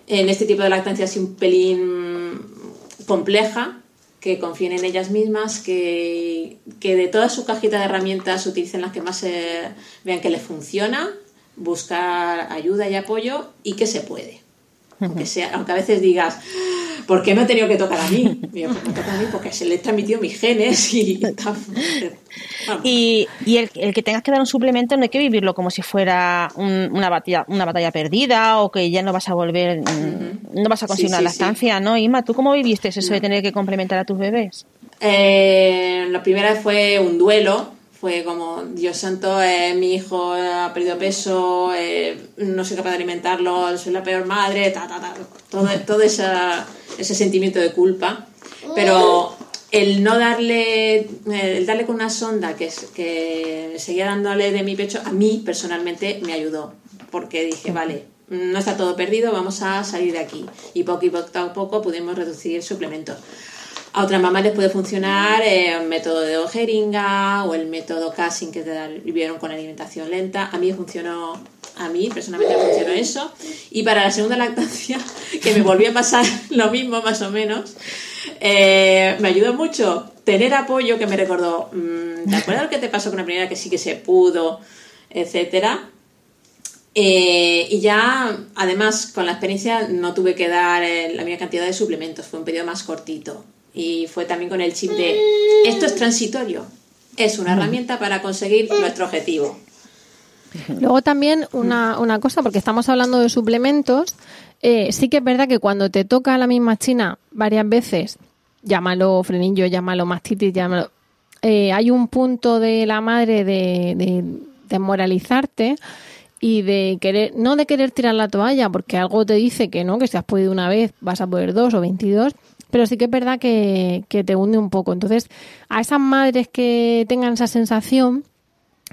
en este tipo de lactancia así un pelín compleja, que confíen en ellas mismas, que, de toda su cajita de herramientas utilicen las que más vean que les funciona, buscar ayuda y apoyo y que se puede. Aunque, sea, aunque a veces digas, ¿por qué me ha tenido que tocar a mí? Me toca a mí porque se le he transmitido mis genes y... Y, y el, que tengas que dar un suplemento no hay que vivirlo como si fuera una, batalla, una batalla perdida o que ya no vas a volver, mm, no vas a conseguir la estancia, ¿no? Ima, ¿tú cómo viviste eso de tener que complementar a tus bebés? Eh, la primera fue un duelo, fue como, Dios santo, eh, mi hijo ha perdido peso, eh, no soy capaz de alimentarlo, soy la peor madre, ta, ta, ta, todo, todo ese sentimiento de culpa. Pero el no darle, el darle con una sonda que, que seguía dándole de mi pecho, a mí personalmente me ayudó, porque dije, vale, no está todo perdido, vamos a salir de aquí. Y poco y poco a poco pudimos reducir suplementos. A otras mamás les puede funcionar eh, el método de ojeringa o el método casing que te vivieron con alimentación lenta. A mí funcionó, a mí personalmente me funcionó eso. Y para la segunda lactancia, que me volvió a pasar lo mismo más o menos, eh, me ayudó mucho tener apoyo que me recordó, mm, ¿te acuerdas lo que te pasó con la primera que sí que se pudo, etcétera? Eh, y ya, además, con la experiencia no tuve que dar la misma cantidad de suplementos, fue un periodo más cortito. Y fue también con el chip de esto es transitorio, es una herramienta para conseguir nuestro objetivo. Luego también una, una cosa, porque estamos hablando de suplementos, eh, sí que es verdad que cuando te toca la misma china varias veces llámalo frenillo, llámalo mastitis, llámalo... Eh, hay un punto de la madre de, de, de moralizarte y de querer, no de querer tirar la toalla, porque algo te dice que no, que si has podido una vez vas a poder dos o veintidós, pero sí que es verdad que, que te hunde un poco. Entonces, a esas madres que tengan esa sensación,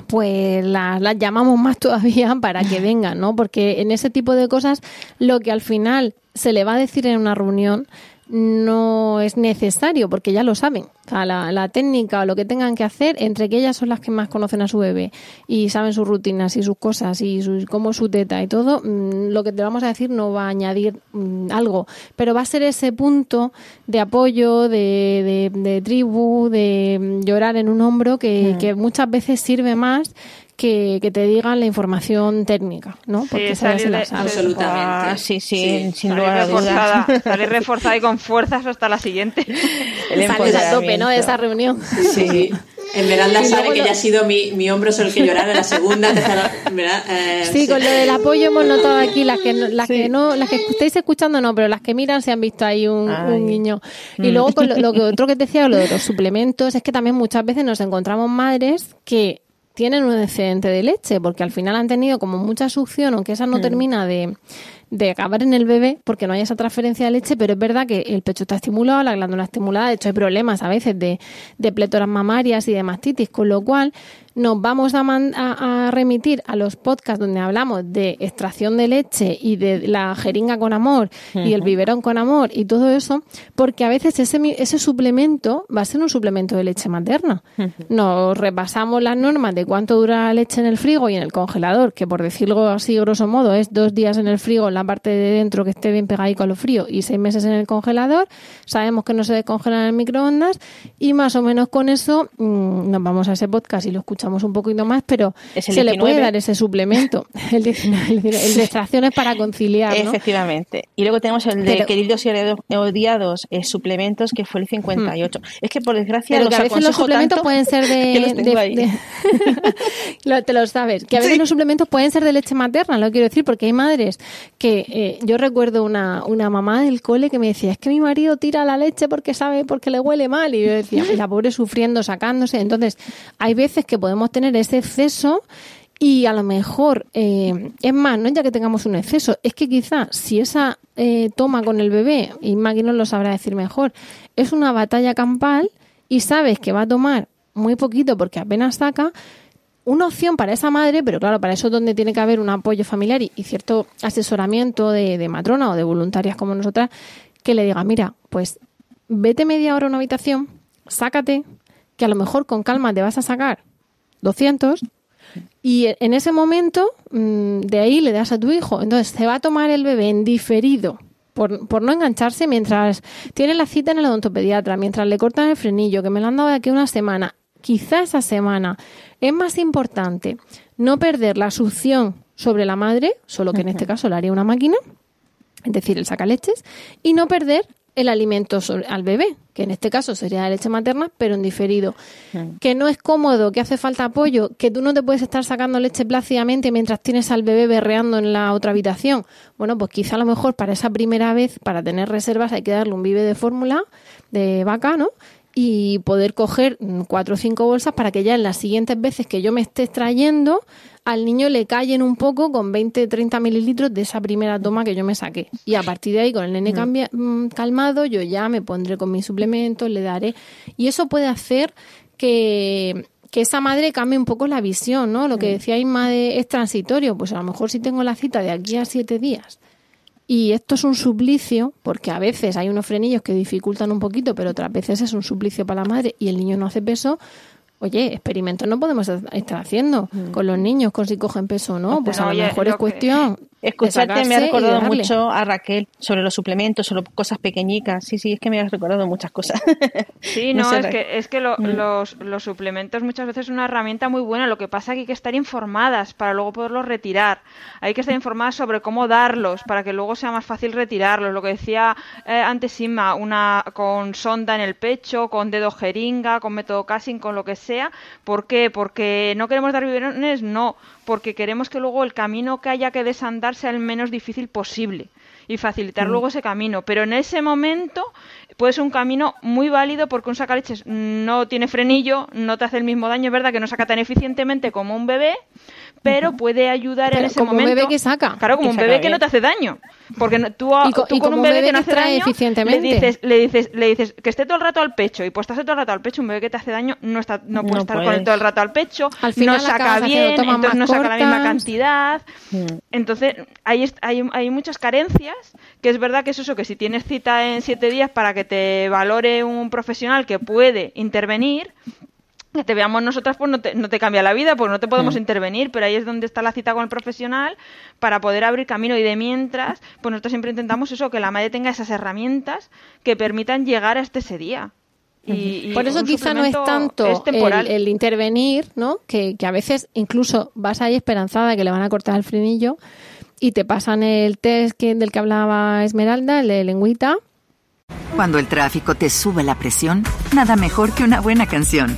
pues las, las llamamos más todavía para que vengan, ¿no? Porque en ese tipo de cosas lo que al final se le va a decir en una reunión no es necesario porque ya lo saben. O sea, la, la, técnica o lo que tengan que hacer, entre que ellas son las que más conocen a su bebé y saben sus rutinas y sus cosas y su, cómo su teta y todo, mmm, lo que te vamos a decir no va a añadir mmm, algo, pero va a ser ese punto de apoyo, de, de, de tribu, de mm, llorar en un hombro que, mm. que muchas veces sirve más que, que, te digan la información técnica, ¿no? Porque sí, salir de, absolutamente. Ah, sí, sí, sí, sin lugar a dudas. Salir reforzada y con fuerzas hasta la siguiente. El Sales a tope, ¿no? De esa reunión. Sí. En Veranda sabe que ya ha sido mi, mi hombro sobre el que llorar en la segunda, tercera, eh, sí, sí, con lo del apoyo hemos notado aquí, las que, no, las sí. que no, las que estáis escuchando no, pero las que miran se han visto ahí un, un niño. Y mm. luego con lo, lo, que otro que te decía, lo de los suplementos, es que también muchas veces nos encontramos madres que tienen un excedente de leche, porque al final han tenido como mucha succión, aunque esa no mm. termina de, de, acabar en el bebé, porque no hay esa transferencia de leche, pero es verdad que el pecho está estimulado, la glándula estimulada, de hecho hay problemas a veces de, de plétoras mamarias y de mastitis, con lo cual nos vamos a, a, a, remitir a los podcasts donde hablamos de extracción de leche y de la jeringa con amor uh -huh. y el biberón con amor y todo eso, porque a veces ese, ese suplemento va a ser un suplemento de leche materna. Uh -huh. Nos repasamos las normas de cuánto dura la leche en el frigo y en el congelador, que por decirlo así grosso modo es dos días en el frigo en la parte de dentro que esté bien pegadico a lo frío y seis meses en el congelador. Sabemos que no se descongela en el microondas y más o menos con eso mmm, nos vamos a ese podcast y lo escuchamos un poquito más, pero se 19. le puede dar ese suplemento. El, 19, el, el de extracciones para conciliar. ¿no? Efectivamente. Y luego tenemos el de pero, queridos y odiados eh, suplementos, que fue el 58. Hmm. Es que por desgracia. Pero que a veces los suplementos pueden ser de. de, de lo, te lo sabes. Que a veces sí. los suplementos pueden ser de leche materna, lo quiero decir, porque hay madres que. Eh, yo recuerdo una, una mamá del cole que me decía: es que mi marido tira la leche porque sabe, porque le huele mal. Y yo decía: la pobre sufriendo, sacándose. Entonces, hay veces que podemos podemos tener ese exceso y a lo mejor, eh, es más, no ya que tengamos un exceso, es que quizá si esa eh, toma con el bebé, y Maggie lo sabrá decir mejor, es una batalla campal y sabes que va a tomar muy poquito porque apenas saca, una opción para esa madre, pero claro, para eso es donde tiene que haber un apoyo familiar y, y cierto asesoramiento de, de, matrona o de voluntarias como nosotras, que le diga, mira, pues vete media hora a una habitación, sácate, que a lo mejor con calma te vas a sacar 200 y en ese momento mm, de ahí le das a tu hijo. Entonces se va a tomar el bebé en diferido por, por, no engancharse mientras tiene la cita en el odontopediatra, mientras le cortan el frenillo, que me lo han dado de aquí una semana. Quizá esa semana es más importante no perder la succión sobre la madre, solo que en este caso le haría una máquina, es decir, el sacaleches, y no perder el alimento al bebé, que en este caso sería la leche materna, pero en diferido. Mm. Que no es cómodo, que hace falta apoyo, que tú no te puedes estar sacando leche plácidamente mientras tienes al bebé berreando en la otra habitación. Bueno, pues quizá a lo mejor para esa primera vez, para tener reservas, hay que darle un vive de fórmula de vaca, ¿no? y poder coger cuatro o cinco bolsas para que ya en las siguientes veces que yo me esté extrayendo al niño le callen un poco con 20, 30 mililitros de esa primera toma que yo me saqué. Y a partir de ahí, con el nene cambia, mm, calmado, yo ya me pondré con mis suplementos, le daré. Y eso puede hacer que, que esa madre cambie un poco la visión, ¿no? Lo que decía Inma de, es transitorio. Pues a lo mejor si tengo la cita de aquí a siete días y esto es un suplicio, porque a veces hay unos frenillos que dificultan un poquito, pero otras veces es un suplicio para la madre y el niño no hace peso. Oye, experimentos no podemos estar haciendo mm. con los niños, con si cogen peso o no. Pues a lo mejor es cuestión Escucharte me ha recordado mucho a Raquel sobre los suplementos, sobre cosas pequeñicas. Sí, sí, es que me has recordado muchas cosas. Sí, no, no sé, es, que, es que lo, mm. los, los, suplementos muchas veces es una herramienta muy buena. Lo que pasa es que hay que estar informadas para luego poderlos retirar. Hay que estar informadas sobre cómo darlos para que luego sea más fácil retirarlos. Lo que decía eh, antes Inma, una con sonda en el pecho, con dedo jeringa, con método casing, con lo que sea. ¿Por qué? Porque no queremos dar biberones, no porque queremos que luego el camino que haya que desandar sea el menos difícil posible. y facilitar luego ese camino. Pero en ese momento puede ser un camino muy válido porque un sacaleches no tiene frenillo, no te hace el mismo daño, es verdad que no saca tan eficientemente como un bebé, pero puede ayudar en ese como momento. un bebé que saca. Claro, como un bebé que no te hace daño. Porque no- tú, Y co- tú y con como un bebé, que no hace daño, le eficientemente. dices, le dices, le dices que esté todo el rato al pecho y pues estás todo el rato al pecho, un bebé que te hace daño no está, no puede No estar con él todo el rato al pecho, Al final no saca bien, entonces no saca la misma cantidad. Mm. Entonces, hay, hay, hay muchas carencias, que es verdad que es eso, que si tienes cita en siete días para que te valore un profesional que puede intervenir, que te veamos nosotras, pues no te, no te cambia la vida, pues no te podemos intervenir, pero ahí es donde está la cita con el profesional para poder abrir camino y de mientras, pues nosotros siempre intentamos eso, que la madre tenga esas herramientas que permitan llegar hasta ese día. Y, y Por eso quizá no es tanto es el, el intervenir, ¿no? Que, que a veces incluso vas ahí esperanzada de que le van a cortar el frenillo y te pasan el test que, del que hablaba Esmeralda, el de lengüita, Cuando el tráfico te sube la presión, nada mejor que una buena canción.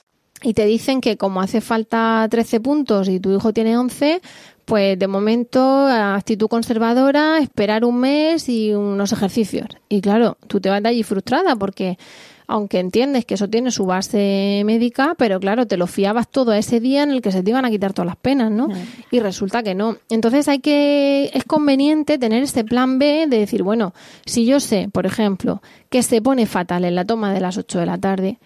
Y te dicen que como hace falta 13 puntos y tu hijo tiene 11, pues de momento actitud conservadora, esperar un mes y unos ejercicios. Y claro, tú te vas de allí frustrada porque aunque entiendes que eso tiene su base médica, pero claro, te lo fiabas todo a ese día en el que se te iban a quitar todas las penas, ¿no? Y resulta que no. Entonces hay que, es conveniente tener este plan B de decir, bueno, si yo sé, por ejemplo, que se pone fatal en la toma de las 8 de la tarde,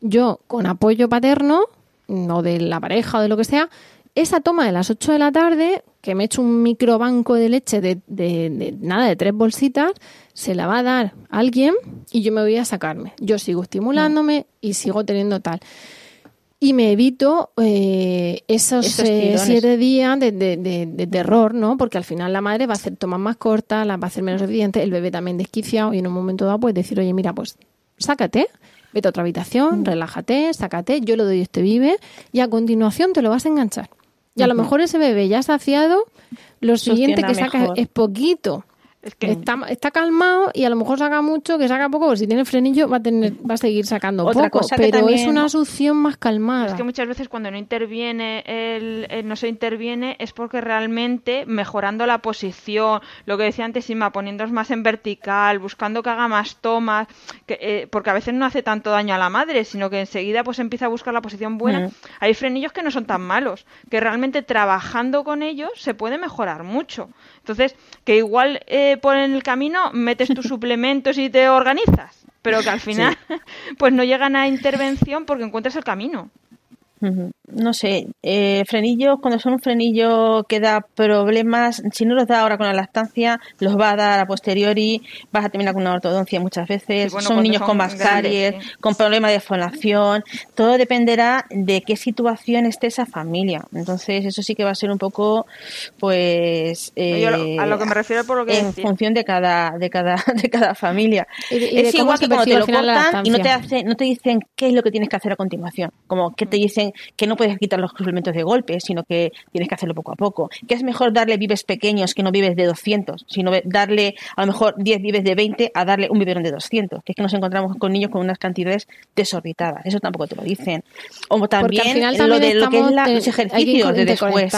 yo con apoyo paterno o de la pareja o de lo que sea, esa toma de las 8 de la tarde, que me echo un microbanco de leche de, de- de nada, de tres bolsitas, se la va a dar alguien y yo me voy a sacarme. Yo sigo estimulándome y sigo teniendo tal. Y me evito eh, esos Esos eh, siete días de, de- de- de terror, ¿no? Porque al final la madre va a hacer tomas más cortas, las va a hacer menos eficientes, el bebé también desquiciado y en un momento dado puedes decir, oye, mira, pues sácate, vete a otra habitación, relájate, sácate, yo le doy este vive y a continuación te lo vas a enganchar. Y a lo mejor ese bebé ya saciado, lo siguiente que Sostienda saca mejor. es poquito. Está, está calmado y a lo mejor saca mucho, que saca poco, porque si tiene frenillo va a tener, va a seguir sacando Otra poco, cosa pero es una succión más calmada. Es que muchas veces cuando no interviene el, el no se interviene es porque realmente mejorando la posición, lo que decía antes Inma, poniéndonos más en vertical, buscando que haga más tomas, que, eh, porque a veces no hace tanto daño a la madre, sino que enseguida pues empieza a buscar la posición buena. Mm. Hay frenillos que no son tan malos, que realmente trabajando con ellos se puede mejorar mucho. Entonces, que igual eh, por en el camino metes tus suplementos y te organizas, pero que al final pues no llegan a intervención porque encuentras el camino. No sé, eh, frenillos, cuando son un frenillo que da problemas, si no los da ahora con la lactancia, los va a dar a posteriori, vas a terminar con una ortodoncia muchas veces, Sí, bueno, son niños son con más grandes, caries, sí. con problemas de fonación, todo dependerá de qué situación esté esa familia. Entonces, eso sí que va a ser un poco, pues, eh, Yo lo- a lo que me refiero por lo que en decía. función de cada, de cada, de cada familia. Y de- y de es igual que cuando te lo cortan y no te hacen, no te dicen qué es lo que tienes que hacer a continuación. Como que te dicen que no puedes quitar los suplementos de golpe, sino que tienes que hacerlo poco a poco. Que es mejor darle vives pequeños que no vives de 200, sino darle a lo mejor 10 vives de 20 a darle un biberón de 200. Que es que nos encontramos con niños con unas cantidades desorbitadas. Eso tampoco te lo dicen. O también, al final lo de lo que es la- los ejercicios de después.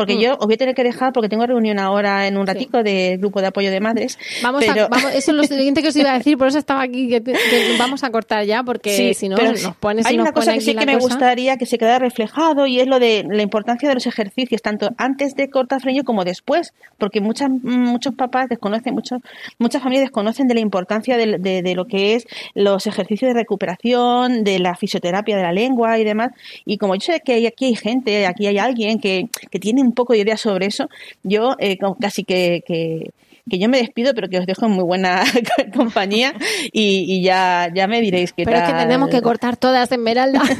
Porque Mm. yo os voy a tener que dejar porque tengo reunión ahora en un ratico de grupo de apoyo de madres. Vamos pero- a, vamos, eso es lo siguiente que os iba a decir, por eso estaba aquí, que, que vamos a cortar ya, porque Sí, si no nos pones hay nos una cosa que sí que me cosa. gustaría que se quedara reflejado y es lo de la importancia de los ejercicios, tanto antes de cortar frenillo como después, porque muchas, muchos papás desconocen, muchos, muchas familias desconocen de la importancia de, de- de lo que es los ejercicios de recuperación, de la fisioterapia de la lengua y demás. Y como yo sé que aquí hay gente, aquí hay alguien que, que tiene un poco de idea sobre eso, yo eh, casi que, que que yo me despido, pero que os dejo en muy buena compañía y, y ya, ya me diréis qué Pero es que tal. tenemos que cortar todas Esmeralda.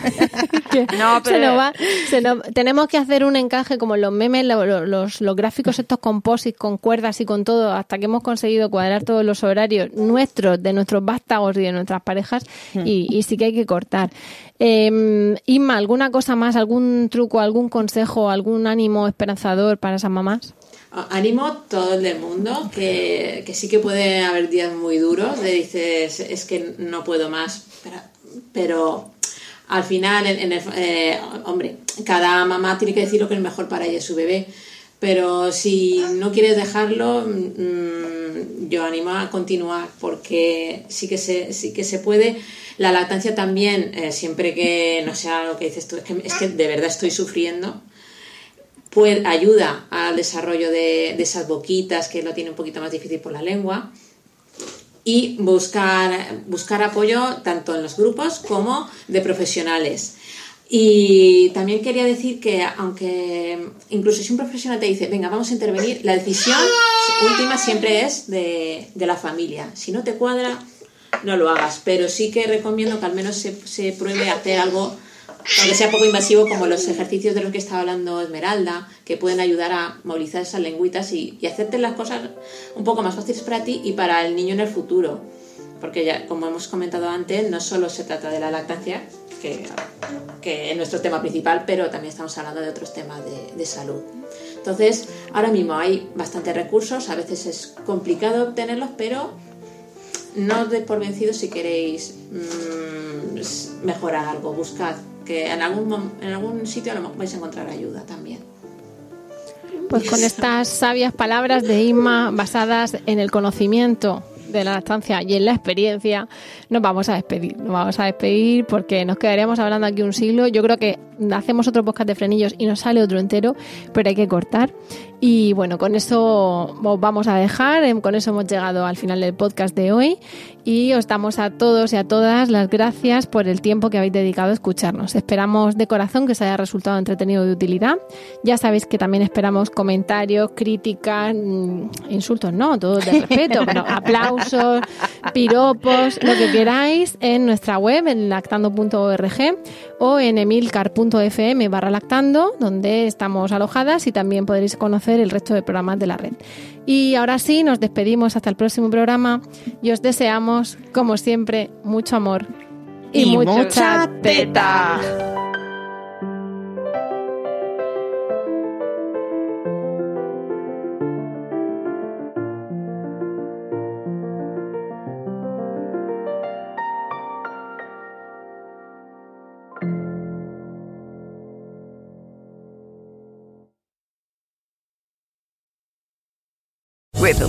Que No, se pero- nos va- se nos- tenemos que hacer un encaje como los memes, lo- lo- los, los gráficos estos composites con cuerdas y con todo, hasta que hemos conseguido cuadrar todos los horarios nuestros, de nuestros vástagos y de nuestras parejas, y, y sí que hay que cortar. Eh, Inma, ¿alguna cosa más, algún truco, algún consejo, algún ánimo esperanzador para esas mamás? Animo a todo el del mundo, que, que sí que puede haber días muy duros, de dices, es que no puedo más, pero, pero al final, en, en el- eh, hombre, cada mamá tiene que decir lo que es mejor para ella su bebé, pero si no quieres dejarlo, mm, yo animo a continuar, porque sí que se, sí que se puede. La lactancia también, eh, siempre que no sea lo que dices tú, es que, es que de verdad estoy sufriendo, pues ayuda al desarrollo de, de esas boquitas que lo tiene un poquito más difícil por la lengua y buscar, buscar apoyo tanto en los grupos como de profesionales. Y también quería decir que aunque incluso si un profesional te dice, venga, vamos a intervenir, la decisión última siempre es de, de la familia. Si no te cuadra, no lo hagas, pero sí que recomiendo que al menos se, se pruebe a hacer algo aunque sea poco invasivo, como los ejercicios de los que estaba hablando Esmeralda, que pueden ayudar a movilizar esas lengüitas y, y hacerte las cosas un poco más fáciles para ti y para el niño en el futuro. Porque ya, como hemos comentado antes, no solo se trata de la lactancia, que, que es nuestro tema principal, pero también estamos hablando de otros temas de, salud. Entonces, ahora mismo hay bastantes recursos, a veces es complicado obtenerlos, pero no os deis por vencidos si queréis mm, mejorar algo, buscad, que en algún, en algún sitio vais a encontrar ayuda también. Pues con estas sabias palabras de Inma basadas en el conocimiento de la lactancia y en la experiencia, nos vamos a despedir. Nos vamos a despedir porque nos quedaríamos hablando aquí un siglo. Yo creo que hacemos otro podcast de frenillos y nos sale otro entero, pero hay que cortar. Y bueno, con eso os vamos a dejar. Em, Con eso hemos llegado al final del podcast de hoy. Y os damos a todos y a todas las gracias por el tiempo que habéis dedicado a escucharnos. Esperamos de corazón que os haya resultado entretenido de utilidad. Ya sabéis que también esperamos comentarios, críticas, mm, insultos, no, todo de respeto, pero aplausos, piropos, lo que queráis en nuestra web, en lactando.org o en emilcar.fm barra lactando, donde estamos alojadas y también podréis conocer el resto de programas de la red. Y ahora sí, nos despedimos hasta el próximo programa y os deseamos, como siempre, mucho amor y, Y mucha mucha teta.